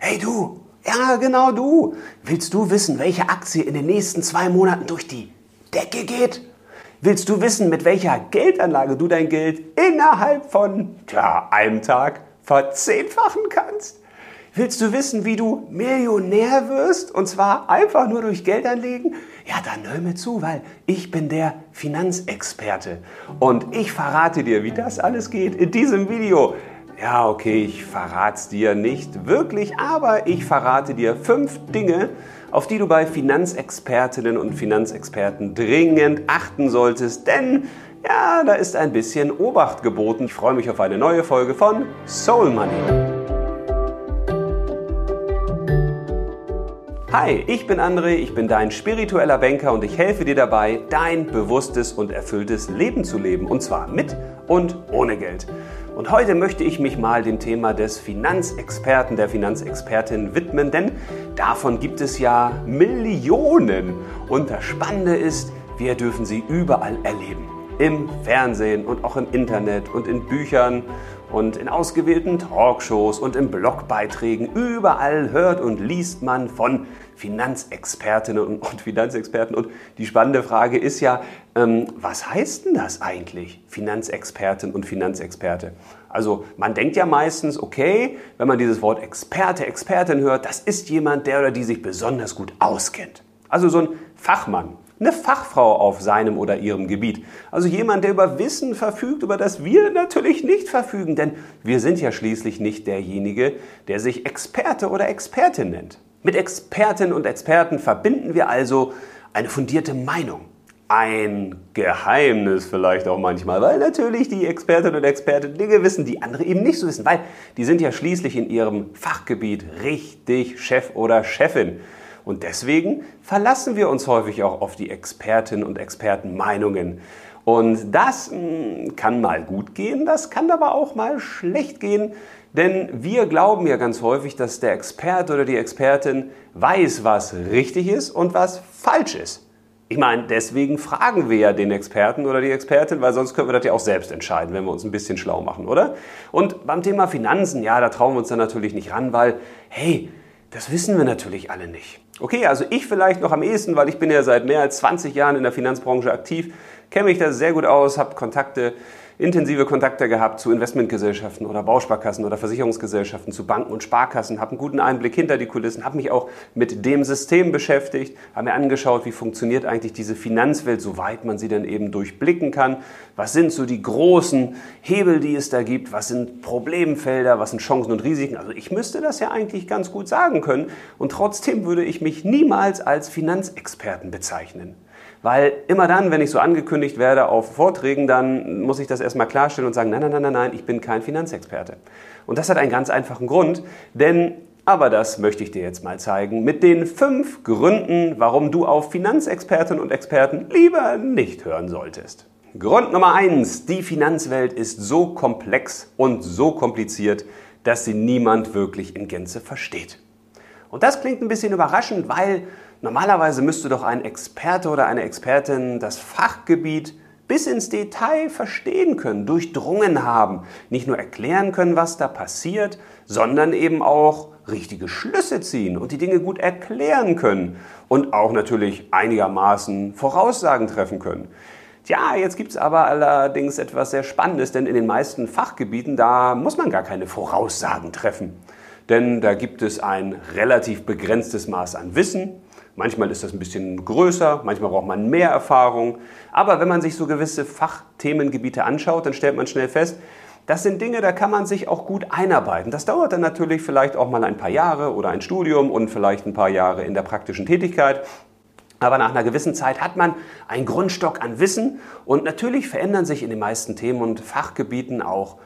Hey du, ja genau du. Willst du wissen, welche Aktie in den nächsten zwei Monaten durch die Decke geht? Willst du wissen, mit welcher Geldanlage du dein Geld innerhalb von tja, einem Tag verzehnfachen kannst? Willst du wissen, wie du Millionär wirst? Und zwar einfach nur durch Geld anlegen? Ja, dann hör mir zu, weil ich bin der Finanzexperte. Und ich verrate dir, wie das alles geht in diesem Video. Ja, okay, ich verrate es dir nicht wirklich, aber ich verrate dir fünf Dinge, auf die du bei Finanzexpertinnen und Finanzexperten dringend achten solltest, denn ja, da ist ein bisschen Obacht geboten. Ich freue mich auf eine neue Folge von Soul Money. Hi, ich bin André, ich bin dein spiritueller Banker und ich helfe dir dabei, dein bewusstes und erfülltes Leben zu leben. Und zwar mit und ohne Geld. Und heute möchte ich mich mal dem Thema des Finanzexperten, der Finanzexpertin widmen, denn davon gibt es ja Millionen. Und das Spannende ist, wir dürfen sie überall erleben. Im Fernsehen und auch im Internet und in Büchern und in ausgewählten Talkshows und in Blogbeiträgen. Überall hört und liest man von Finanzexpertinnen und, Finanzexperten. Und die spannende Frage ist ja, ähm, was heißt denn das eigentlich, Finanzexpertin und Finanzexperte? Also man denkt ja meistens, okay, wenn man dieses Wort Experte, Expertin hört, das ist jemand, der oder die sich besonders gut auskennt. Also so ein Fachmann eine Fachfrau auf seinem oder ihrem Gebiet. Also jemand, der über Wissen verfügt, über das wir natürlich nicht verfügen, denn wir sind ja schließlich nicht derjenige, der sich Experte oder Expertin nennt. Mit Expertinnen und Experten verbinden wir also eine fundierte Meinung. Ein Geheimnis vielleicht auch manchmal, weil natürlich die Expertinnen und Experten Dinge wissen, die andere eben nicht so wissen, weil die sind ja schließlich in ihrem Fachgebiet richtig Chef oder Chefin. Und deswegen verlassen wir uns häufig auch auf die Expertinnen und Expertenmeinungen. Und das hm, kann mal gut gehen, das kann aber auch mal schlecht gehen, denn wir glauben ja ganz häufig, dass der Experte oder die Expertin weiß, was richtig ist und was falsch ist. Ich meine, deswegen fragen wir ja den Experten oder die Expertin, weil sonst können wir das ja auch selbst entscheiden, wenn wir uns ein bisschen schlau machen, oder? Und beim Thema Finanzen, ja, da trauen wir uns dann natürlich nicht ran, weil, hey, das wissen wir natürlich alle nicht. Okay, also ich vielleicht noch am ehesten, weil ich bin ja seit mehr als 20 Jahren in der Finanzbranche aktiv, kenne mich da sehr gut aus, habe Kontakte intensive Kontakte gehabt zu Investmentgesellschaften oder Bausparkassen oder Versicherungsgesellschaften, zu Banken und Sparkassen, habe einen guten Einblick hinter die Kulissen, habe mich auch mit dem System beschäftigt, habe mir angeschaut, wie funktioniert eigentlich diese Finanzwelt, soweit man sie dann eben durchblicken kann. Was sind so die großen Hebel, die es da gibt? Was sind Problemfelder? Was sind Chancen und Risiken? Also ich müsste das ja eigentlich ganz gut sagen können und trotzdem würde ich mich niemals als Finanzexperten bezeichnen. Weil immer dann, wenn ich so angekündigt werde auf Vorträgen, dann muss ich das erstmal klarstellen und sagen, nein, nein, nein, nein, nein, ich bin kein Finanzexperte. Und das hat einen ganz einfachen Grund, denn, aber das möchte ich dir jetzt mal zeigen, mit den fünf Gründen, warum du auf Finanzexpertinnen und Experten lieber nicht hören solltest. Grund Nummer eins: Die Finanzwelt ist so komplex und so kompliziert, dass sie niemand wirklich in Gänze versteht. Und das klingt ein bisschen überraschend, weil Normalerweise müsste doch ein Experte oder eine Expertin das Fachgebiet bis ins Detail verstehen können, durchdrungen haben, nicht nur erklären können, was da passiert, sondern eben auch richtige Schlüsse ziehen und die Dinge gut erklären können und auch natürlich einigermaßen Voraussagen treffen können. Tja, jetzt gibt es aber allerdings etwas sehr Spannendes, denn in den meisten Fachgebieten, da muss man gar keine Voraussagen treffen. Denn da gibt es ein relativ begrenztes Maß an Wissen, Manchmal ist das ein bisschen größer, manchmal braucht man mehr Erfahrung. Aber wenn man sich so gewisse Fachthemengebiete anschaut, dann stellt man schnell fest, das sind Dinge, da kann man sich auch gut einarbeiten. Das dauert dann natürlich vielleicht auch mal ein paar Jahre oder ein Studium und vielleicht ein paar Jahre in der praktischen Tätigkeit. Aber nach einer gewissen Zeit hat man einen Grundstock an Wissen und natürlich verändern sich in den meisten Themen und Fachgebieten auch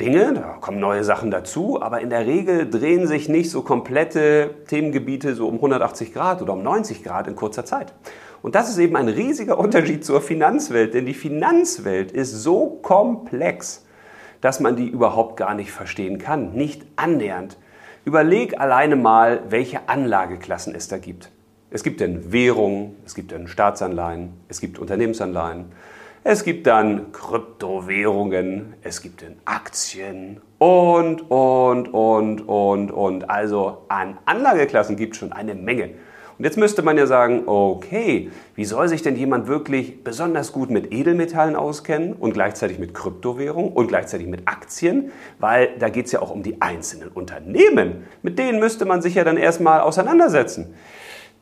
Dinge, da kommen neue Sachen dazu, aber in der Regel drehen sich nicht so komplette Themengebiete so um 180 Grad oder um 90 Grad in kurzer Zeit. Und das ist eben ein riesiger Unterschied zur Finanzwelt, denn die Finanzwelt ist so komplex, dass man die überhaupt gar nicht verstehen kann, nicht annähernd. Überleg alleine mal, welche Anlageklassen es da gibt. Es gibt denn Währungen, es gibt denn Staatsanleihen, es gibt Unternehmensanleihen, es gibt dann Kryptowährungen, es gibt dann Aktien und, und, und, und, und. Also an Anlageklassen gibt es schon eine Menge. Und jetzt müsste man ja sagen, okay, wie soll sich denn jemand wirklich besonders gut mit Edelmetallen auskennen und gleichzeitig mit Kryptowährung und gleichzeitig mit Aktien? Weil da geht es ja auch um die einzelnen Unternehmen. Mit denen müsste man sich ja dann erstmal auseinandersetzen.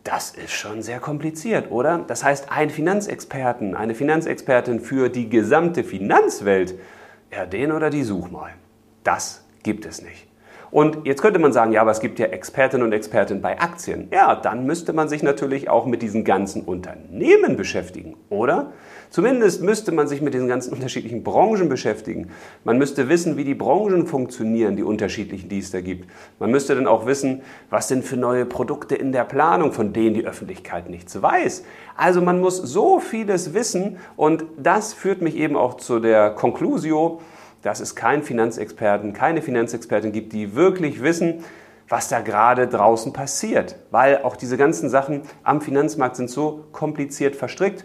Das ist schon sehr kompliziert, oder? Das heißt, ein Finanzexperten, eine Finanzexpertin für die gesamte Finanzwelt, ja, den oder die such mal. Das gibt es nicht. Und jetzt könnte man sagen, ja, aber es gibt ja Expertinnen und Experten bei Aktien. Ja, dann müsste man sich natürlich auch mit diesen ganzen Unternehmen beschäftigen, oder? Zumindest müsste man sich mit diesen ganzen unterschiedlichen Branchen beschäftigen. Man müsste wissen, wie die Branchen funktionieren, die unterschiedlichen, die es da gibt. Man müsste dann auch wissen, was sind für neue Produkte in der Planung, von denen die Öffentlichkeit nichts weiß. Also man muss so vieles wissen und das führt mich eben auch zu der Conclusio, dass es keinen Finanzexperten, keine Finanzexpertin gibt, die wirklich wissen, was da gerade draußen passiert. Weil auch diese ganzen Sachen am Finanzmarkt sind so kompliziert verstrickt,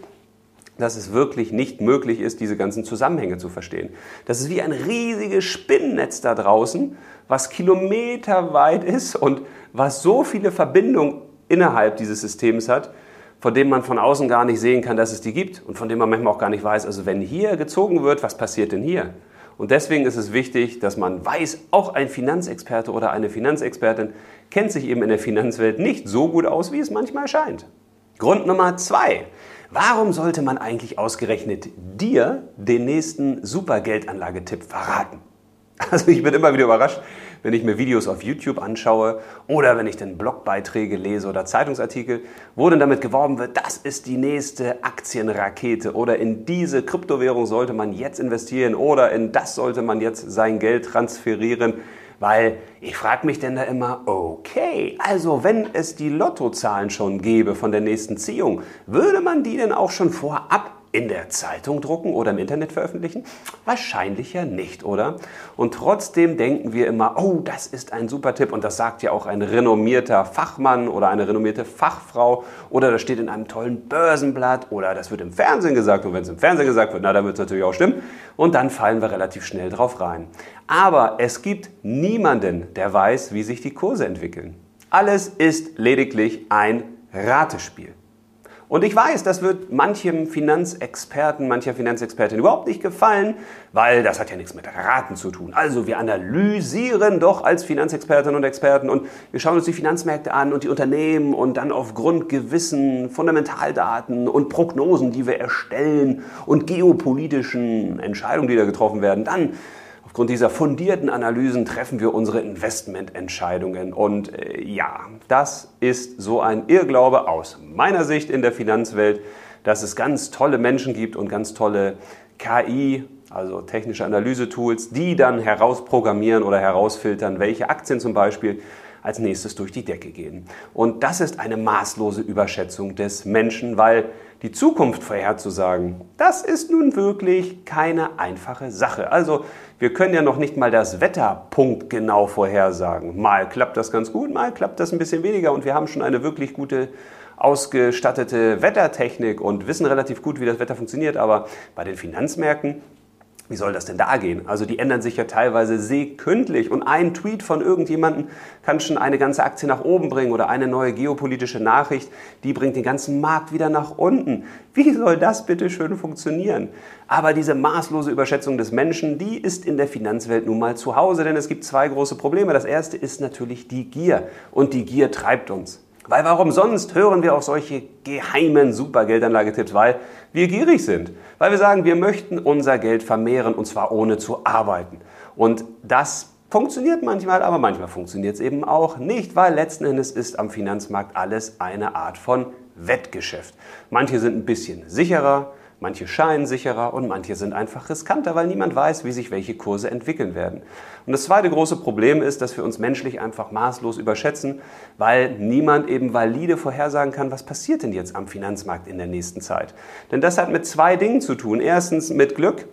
dass es wirklich nicht möglich ist, diese ganzen Zusammenhänge zu verstehen. Das ist wie ein riesiges Spinnennetz da draußen, was kilometerweit ist und was so viele Verbindungen innerhalb dieses Systems hat, von dem man von außen gar nicht sehen kann, dass es die gibt und von dem man manchmal auch gar nicht weiß, also wenn hier gezogen wird, was passiert denn hier? Und deswegen ist es wichtig, dass man weiß, auch ein Finanzexperte oder eine Finanzexpertin kennt sich eben in der Finanzwelt nicht so gut aus, wie es manchmal scheint. Grund Nummer zwei. Warum sollte man eigentlich ausgerechnet dir den nächsten Supergeldanlagetipp verraten? Also ich bin immer wieder überrascht, wenn ich mir Videos auf YouTube anschaue oder wenn ich dann Blogbeiträge lese oder Zeitungsartikel, wo dann damit geworben wird, das ist die nächste Aktienrakete oder in diese Kryptowährung sollte man jetzt investieren oder in das sollte man jetzt sein Geld transferieren. Weil ich frage mich denn da immer, okay, also wenn es die Lottozahlen schon gäbe von der nächsten Ziehung, würde man die denn auch schon vorab in der Zeitung drucken oder im Internet veröffentlichen? Wahrscheinlich ja nicht, oder? Und trotzdem denken wir immer, oh, das ist ein super Tipp und das sagt ja auch ein renommierter Fachmann oder eine renommierte Fachfrau oder das steht in einem tollen Börsenblatt oder das wird im Fernsehen gesagt und wenn es im Fernsehen gesagt wird, na, dann wird es natürlich auch stimmen und dann fallen wir relativ schnell drauf rein. Aber es gibt niemanden, der weiß, wie sich die Kurse entwickeln. Alles ist lediglich ein Ratespiel. Und ich weiß, das wird manchem Finanzexperten, mancher Finanzexpertin überhaupt nicht gefallen, weil das hat ja nichts mit Raten zu tun. Also wir analysieren doch als Finanzexpertinnen und Experten und wir schauen uns die Finanzmärkte an und die Unternehmen und dann aufgrund gewissen Fundamentaldaten und Prognosen, die wir erstellen und geopolitischen Entscheidungen, die da getroffen werden, dann Aufgrund dieser fundierten Analysen treffen wir unsere Investmententscheidungen. Und äh, ja, das ist so ein Irrglaube aus meiner Sicht in der Finanzwelt, dass es ganz tolle Menschen gibt und ganz tolle KI, also technische Analysetools, die dann herausprogrammieren oder herausfiltern, welche Aktien zum Beispiel als nächstes durch die Decke gehen. Und das ist eine maßlose Überschätzung des Menschen, weil die Zukunft vorherzusagen, das ist nun wirklich keine einfache Sache. Also wir können ja noch nicht mal das Wetter punktgenau vorhersagen. Mal klappt das ganz gut, mal klappt das ein bisschen weniger und wir haben schon eine wirklich gute ausgestattete Wettertechnik und wissen relativ gut, wie das Wetter funktioniert. Aber bei den Finanzmärkten wie soll das denn da gehen? Also die ändern sich ja teilweise sekündlich und ein Tweet von irgendjemandem kann schon eine ganze Aktie nach oben bringen oder eine neue geopolitische Nachricht, die bringt den ganzen Markt wieder nach unten. Wie soll das bitte schön funktionieren? Aber diese maßlose Überschätzung des Menschen, die ist in der Finanzwelt nun mal zu Hause, denn es gibt zwei große Probleme. Das erste ist natürlich die Gier und die Gier treibt uns. Weil warum sonst hören wir auf solche geheimen Supergeldanlagetipps? Weil wir gierig sind. Weil wir sagen, wir möchten unser Geld vermehren und zwar ohne zu arbeiten. Und das funktioniert manchmal, aber manchmal funktioniert es eben auch nicht, weil letzten Endes ist am Finanzmarkt alles eine Art von Wettgeschäft. Manche sind ein bisschen sicherer, Manche scheinen sicherer und manche sind einfach riskanter, weil niemand weiß, wie sich welche Kurse entwickeln werden. Und das zweite große Problem ist, dass wir uns menschlich einfach maßlos überschätzen, weil niemand eben valide vorhersagen kann, was passiert denn jetzt am Finanzmarkt in der nächsten Zeit. Denn das hat mit zwei Dingen zu tun. Erstens mit Glück.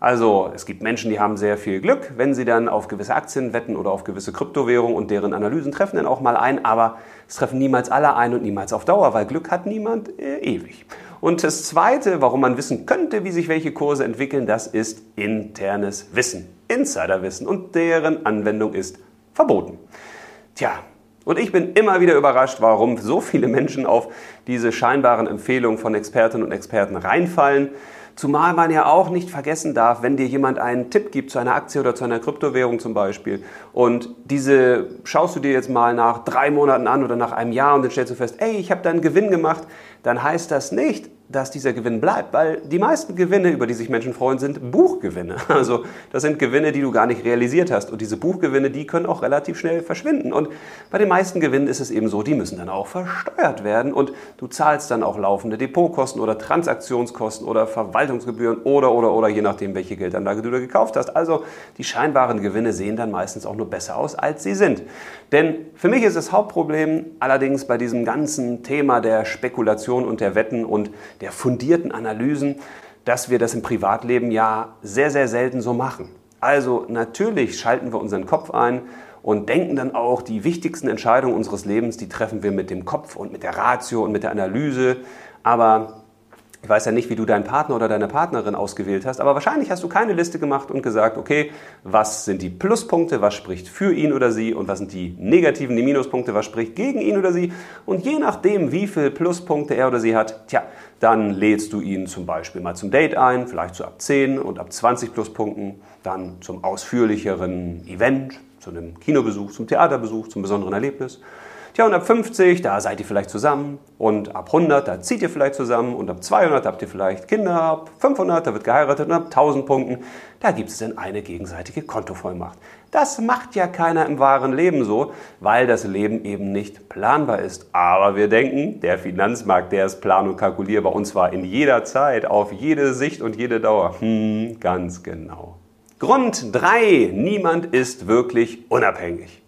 Also es gibt Menschen, die haben sehr viel Glück, wenn sie dann auf gewisse Aktien wetten oder auf gewisse Kryptowährungen und deren Analysen treffen dann auch mal ein, aber es treffen niemals alle ein und niemals auf Dauer, weil Glück hat niemand äh, ewig. Und das Zweite, warum man wissen könnte, wie sich welche Kurse entwickeln, das ist internes Wissen. Insiderwissen und deren Anwendung ist verboten. Tja, und ich bin immer wieder überrascht, warum so viele Menschen auf diese scheinbaren Empfehlungen von Expertinnen und Experten reinfallen. Zumal man ja auch nicht vergessen darf, wenn dir jemand einen Tipp gibt zu einer Aktie oder zu einer Kryptowährung zum Beispiel und diese schaust du dir jetzt mal nach drei Monaten an oder nach einem Jahr und dann stellst du fest, ey, ich habe da einen Gewinn gemacht, dann heißt das nicht, dass dieser Gewinn bleibt, weil die meisten Gewinne, über die sich Menschen freuen, sind Buchgewinne. Also das sind Gewinne, die du gar nicht realisiert hast. Und diese Buchgewinne, die können auch relativ schnell verschwinden. Und bei den meisten Gewinnen ist es eben so, die müssen dann auch versteuert werden. Und du zahlst dann auch laufende Depotkosten oder Transaktionskosten oder Verwaltungsgebühren oder, oder, oder, je nachdem, welche Geldanlage du da gekauft hast. Also die scheinbaren Gewinne sehen dann meistens auch nur besser aus, als sie sind. Denn für mich ist das Hauptproblem allerdings bei diesem ganzen Thema der Spekulation und der Wetten und der fundierten Analysen, dass wir das im Privatleben ja sehr, sehr selten so machen. Also natürlich schalten wir unseren Kopf ein und denken dann auch, die wichtigsten Entscheidungen unseres Lebens, die treffen wir mit dem Kopf und mit der Ratio und mit der Analyse. Aber ich weiß ja nicht, wie du deinen Partner oder deine Partnerin ausgewählt hast, aber wahrscheinlich hast du keine Liste gemacht und gesagt, okay, was sind die Pluspunkte, was spricht für ihn oder sie und was sind die negativen, die Minuspunkte, was spricht gegen ihn oder sie. Und je nachdem, wie viele Pluspunkte er oder sie hat, tja, dann lädst du ihn zum Beispiel mal zum Date ein, vielleicht so ab 10 und ab 20 Pluspunkten, dann zum ausführlicheren Event, zu einem Kinobesuch, zum Theaterbesuch, zum besonderen Erlebnis. Tja, und ab 50, da seid ihr vielleicht zusammen. Und ab 100, da zieht ihr vielleicht zusammen. Und ab 200 habt ihr vielleicht Kinder. Ab 500, da wird geheiratet. Und ab 1000 Punkten, da gibt es dann eine gegenseitige Kontovollmacht. Das macht ja keiner im wahren Leben so, weil das Leben eben nicht planbar ist. Aber wir denken, der Finanzmarkt, der ist plan- und kalkulierbar. Und zwar in jeder Zeit, auf jede Sicht und jede Dauer. Hm, ganz genau. Grund 3. Niemand ist wirklich unabhängig.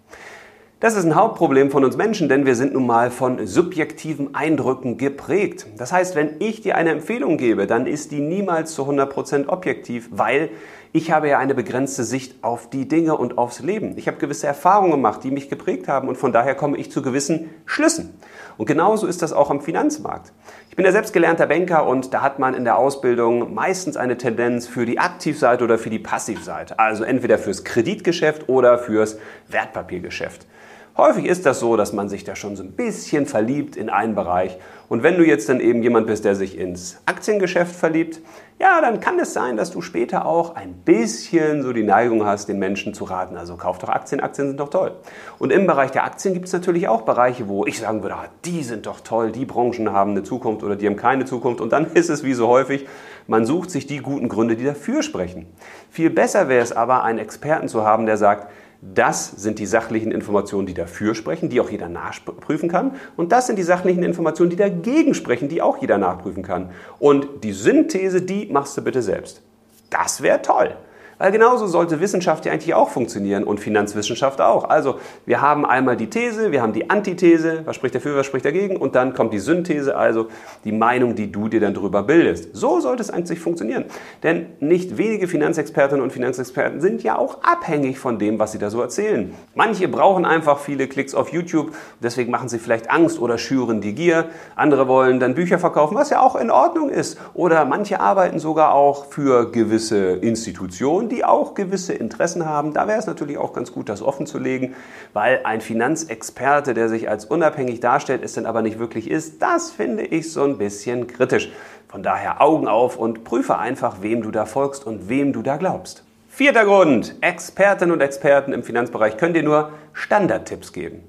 Das ist ein Hauptproblem von uns Menschen, denn wir sind nun mal von subjektiven Eindrücken geprägt. Das heißt, wenn ich dir eine Empfehlung gebe, dann ist die niemals zu 100% objektiv, weil ich habe ja eine begrenzte Sicht auf die Dinge und aufs Leben. Ich habe gewisse Erfahrungen gemacht, die mich geprägt haben und von daher komme ich zu gewissen Schlüssen. Und genauso ist das auch am Finanzmarkt. Ich bin ja selbst gelernter Banker und da hat man in der Ausbildung meistens eine Tendenz für die Aktivseite oder für die Passivseite. Also entweder fürs Kreditgeschäft oder fürs Wertpapiergeschäft. Häufig ist das so, dass man sich da schon so ein bisschen verliebt in einen Bereich. Und wenn du jetzt dann eben jemand bist, der sich ins Aktiengeschäft verliebt, ja, dann kann es sein, dass du später auch ein bisschen so die Neigung hast, den Menschen zu raten. Also kauf doch Aktien, Aktien sind doch toll. Und im Bereich der Aktien gibt es natürlich auch Bereiche, wo ich sagen würde, ah, die sind doch toll, die Branchen haben eine Zukunft oder die haben keine Zukunft. Und dann ist es wie so häufig, man sucht sich die guten Gründe, die dafür sprechen. Viel besser wäre es aber, einen Experten zu haben, der sagt, das sind die sachlichen Informationen, die dafür sprechen, die auch jeder nachprüfen kann. Und das sind die sachlichen Informationen, die dagegen sprechen, die auch jeder nachprüfen kann. Und die Synthese, die machst du bitte selbst. Das wäre toll. Weil genauso sollte Wissenschaft ja eigentlich auch funktionieren und Finanzwissenschaft auch. Also wir haben einmal die These, wir haben die Antithese, was spricht dafür, was spricht dagegen und dann kommt die Synthese, also die Meinung, die du dir dann drüber bildest. So sollte es eigentlich funktionieren. Denn nicht wenige Finanzexpertinnen und Finanzexperten sind ja auch abhängig von dem, was sie da so erzählen. Manche brauchen einfach viele Klicks auf YouTube, deswegen machen sie vielleicht Angst oder schüren die Gier. Andere wollen dann Bücher verkaufen, was ja auch in Ordnung ist. Oder manche arbeiten sogar auch für gewisse Institutionen, die auch gewisse Interessen haben. Da wäre es natürlich auch ganz gut, das offen zu legen, weil ein Finanzexperte, der sich als unabhängig darstellt, es dann aber nicht wirklich ist, das finde ich so ein bisschen kritisch. Von daher Augen auf und prüfe einfach, wem du da folgst und wem du da glaubst. Vierter Grund. Expertinnen und Experten im Finanzbereich können dir nur Standardtipps geben.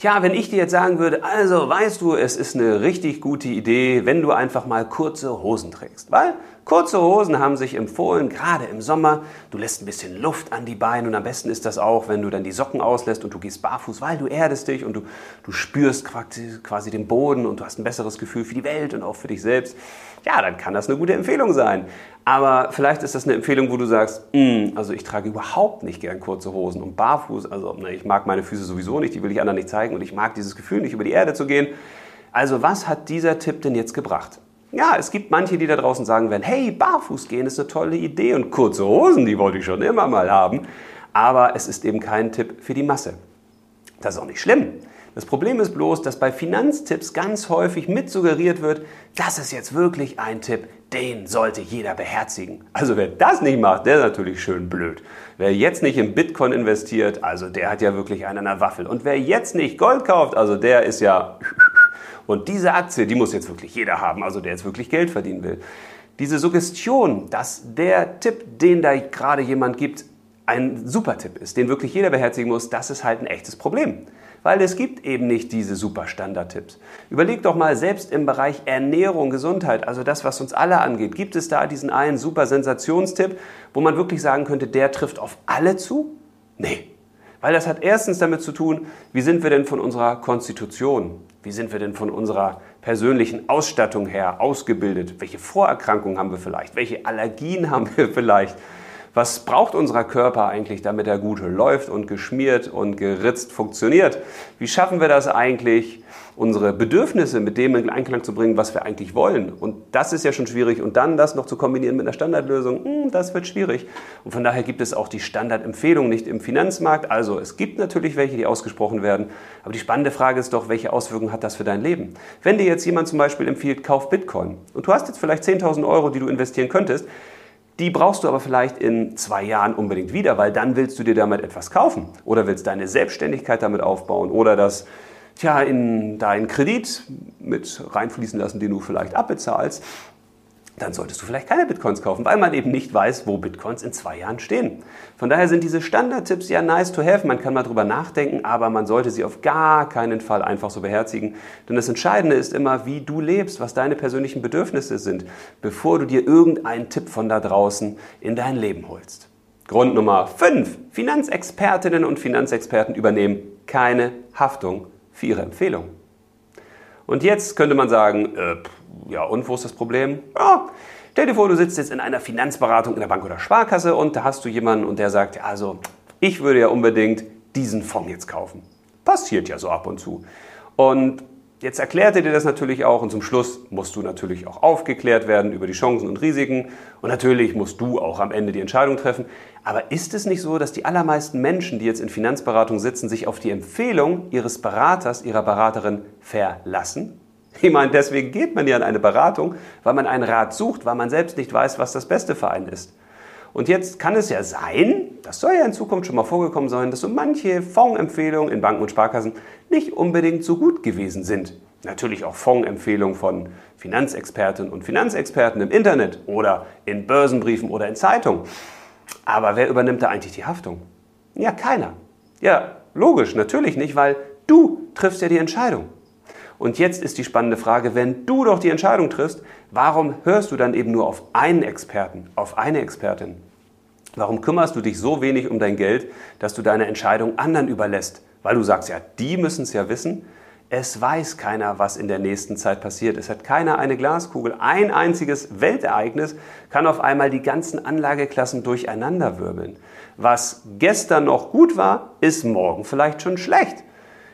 Tja, wenn ich dir jetzt sagen würde, also weißt du, es ist eine richtig gute Idee, wenn du einfach mal kurze Hosen trägst. Weil kurze Hosen haben sich empfohlen, gerade im Sommer. Du lässt ein bisschen Luft an die Beine und am besten ist das auch, wenn du dann die Socken auslässt und du gehst barfuß, weil du erdest dich und du, du spürst quasi, quasi den Boden und du hast ein besseres Gefühl für die Welt und auch für dich selbst. Ja, dann kann das eine gute Empfehlung sein. Aber vielleicht ist das eine Empfehlung, wo du sagst, mm, also ich trage überhaupt nicht gern kurze Hosen und barfuß. Also ne, ich mag meine Füße sowieso nicht, die will ich anderen nicht zeigen und ich mag dieses Gefühl nicht über die Erde zu gehen. Also was hat dieser Tipp denn jetzt gebracht? Ja, es gibt manche, die da draußen sagen werden, hey, barfuß gehen ist eine tolle Idee und kurze Hosen, die wollte ich schon immer mal haben. Aber es ist eben kein Tipp für die Masse. Das ist auch nicht schlimm. Das Problem ist bloß, dass bei Finanztipps ganz häufig mit suggeriert wird, das ist jetzt wirklich ein Tipp, den sollte jeder beherzigen. Also wer das nicht macht, der ist natürlich schön blöd. Wer jetzt nicht in Bitcoin investiert, also der hat ja wirklich einen an der Waffel. Und wer jetzt nicht Gold kauft, also der ist ja... Und diese Aktie, die muss jetzt wirklich jeder haben, also der jetzt wirklich Geld verdienen will. Diese Suggestion, dass der Tipp, den da gerade jemand gibt, ein super Tipp ist, den wirklich jeder beherzigen muss, das ist halt ein echtes Problem weil es gibt eben nicht diese super Standardtipps. Überleg doch mal selbst im Bereich Ernährung, Gesundheit, also das, was uns alle angeht, gibt es da diesen einen super Sensationstipp, wo man wirklich sagen könnte, der trifft auf alle zu? Nee. Weil das hat erstens damit zu tun, wie sind wir denn von unserer Konstitution, wie sind wir denn von unserer persönlichen Ausstattung her ausgebildet, welche Vorerkrankungen haben wir vielleicht, welche Allergien haben wir vielleicht, was braucht unser Körper eigentlich, damit er gut läuft und geschmiert und geritzt funktioniert? Wie schaffen wir das eigentlich, unsere Bedürfnisse mit dem in Einklang zu bringen, was wir eigentlich wollen? Und das ist ja schon schwierig. Und dann das noch zu kombinieren mit einer Standardlösung, hm, das wird schwierig. Und von daher gibt es auch die Standardempfehlung nicht im Finanzmarkt. Also es gibt natürlich welche, die ausgesprochen werden. Aber die spannende Frage ist doch, welche Auswirkungen hat das für dein Leben? Wenn dir jetzt jemand zum Beispiel empfiehlt, kauf Bitcoin und du hast jetzt vielleicht 10.000 Euro, die du investieren könntest, die brauchst du aber vielleicht in zwei Jahren unbedingt wieder, weil dann willst du dir damit etwas kaufen oder willst deine Selbstständigkeit damit aufbauen oder das tja, in deinen Kredit mit reinfließen lassen, den du vielleicht abbezahlst dann solltest du vielleicht keine Bitcoins kaufen, weil man eben nicht weiß, wo Bitcoins in zwei Jahren stehen. Von daher sind diese Standardtipps ja nice to have. Man kann mal drüber nachdenken, aber man sollte sie auf gar keinen Fall einfach so beherzigen. Denn das Entscheidende ist immer, wie du lebst, was deine persönlichen Bedürfnisse sind, bevor du dir irgendeinen Tipp von da draußen in dein Leben holst. Grund Nummer 5. Finanzexpertinnen und Finanzexperten übernehmen keine Haftung für ihre Empfehlungen. Und jetzt könnte man sagen, äh, ja, und wo ist das Problem? Ja, stell dir vor, du sitzt jetzt in einer Finanzberatung in der Bank oder Sparkasse und da hast du jemanden und der sagt, also, ich würde ja unbedingt diesen Fonds jetzt kaufen. Passiert ja so ab und zu. Und Jetzt erklärt er dir das natürlich auch und zum Schluss musst du natürlich auch aufgeklärt werden über die Chancen und Risiken und natürlich musst du auch am Ende die Entscheidung treffen. Aber ist es nicht so, dass die allermeisten Menschen, die jetzt in Finanzberatung sitzen, sich auf die Empfehlung ihres Beraters, ihrer Beraterin verlassen? Ich meine, deswegen geht man ja in eine Beratung, weil man einen Rat sucht, weil man selbst nicht weiß, was das Beste für einen ist. Und jetzt kann es ja sein, das soll ja in Zukunft schon mal vorgekommen sein, dass so manche Fondsempfehlungen in Banken und Sparkassen nicht unbedingt so gut gewesen sind. Natürlich auch Fondsempfehlungen von Finanzexpertinnen und Finanzexperten im Internet oder in Börsenbriefen oder in Zeitungen. Aber wer übernimmt da eigentlich die Haftung? Ja, keiner. Ja, logisch, natürlich nicht, weil du triffst ja die Entscheidung. Und jetzt ist die spannende Frage, wenn du doch die Entscheidung triffst, warum hörst du dann eben nur auf einen Experten, auf eine Expertin? Warum kümmerst du dich so wenig um dein Geld, dass du deine Entscheidung anderen überlässt? Weil du sagst, ja, die müssen es ja wissen. Es weiß keiner, was in der nächsten Zeit passiert. Es hat keiner eine Glaskugel. Ein einziges Weltereignis kann auf einmal die ganzen Anlageklassen durcheinanderwirbeln. Was gestern noch gut war, ist morgen vielleicht schon schlecht.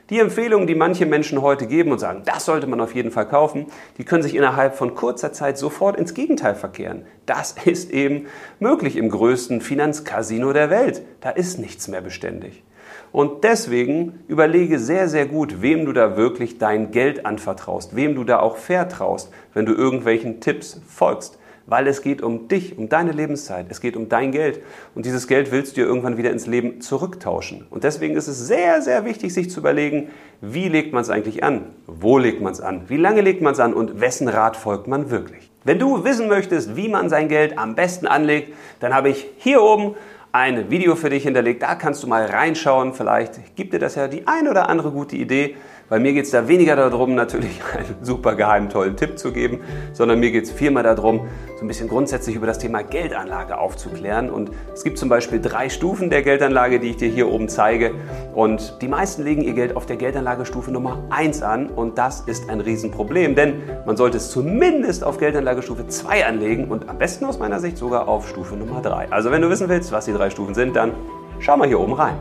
Die Empfehlungen, die manche Menschen heute geben und sagen, das sollte man auf jeden Fall kaufen, die können sich innerhalb von kurzer Zeit sofort ins Gegenteil verkehren. Das ist eben möglich im größten Finanzcasino der Welt. Da ist nichts mehr beständig. Und deswegen überlege sehr, sehr gut, wem du da wirklich dein Geld anvertraust, wem du da auch vertraust, wenn du irgendwelchen Tipps folgst weil es geht um dich, um deine Lebenszeit, es geht um dein Geld und dieses Geld willst du dir irgendwann wieder ins Leben zurücktauschen. Und deswegen ist es sehr, sehr wichtig, sich zu überlegen, wie legt man es eigentlich an, wo legt man es an, wie lange legt man es an und wessen Rat folgt man wirklich. Wenn du wissen möchtest, wie man sein Geld am besten anlegt, dann habe ich hier oben ein Video für dich hinterlegt. Da kannst du mal reinschauen. Vielleicht gibt dir das ja die ein oder andere gute Idee. Bei mir geht es da weniger darum, natürlich einen super geheimen, tollen Tipp zu geben, sondern mir geht es vielmehr darum, so ein bisschen grundsätzlich über das Thema Geldanlage aufzuklären. Und es gibt zum Beispiel drei Stufen der Geldanlage, die ich dir hier oben zeige. Und die meisten legen ihr Geld auf der Geldanlagestufe Nummer 1 an. Und das ist ein Riesenproblem, denn man sollte es zumindest auf Geldanlagestufe 2 anlegen und am besten aus meiner Sicht sogar auf Stufe Nummer 3. Also wenn du wissen willst, was die drei Stufen sind, dann schau mal hier oben rein.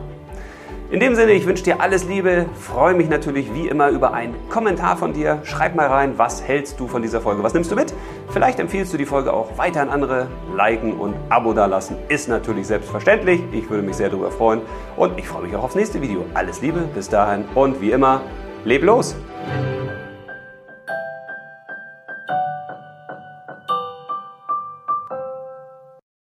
In dem Sinne, ich wünsche dir alles Liebe, freue mich natürlich wie immer über einen Kommentar von dir. Schreib mal rein, was hältst du von dieser Folge, was nimmst du mit? Vielleicht empfiehlst du die Folge auch weiter an andere. Liken und Abo dalassen ist natürlich selbstverständlich. Ich würde mich sehr darüber freuen und ich freue mich auch aufs nächste Video. Alles Liebe, bis dahin und wie immer, leb los!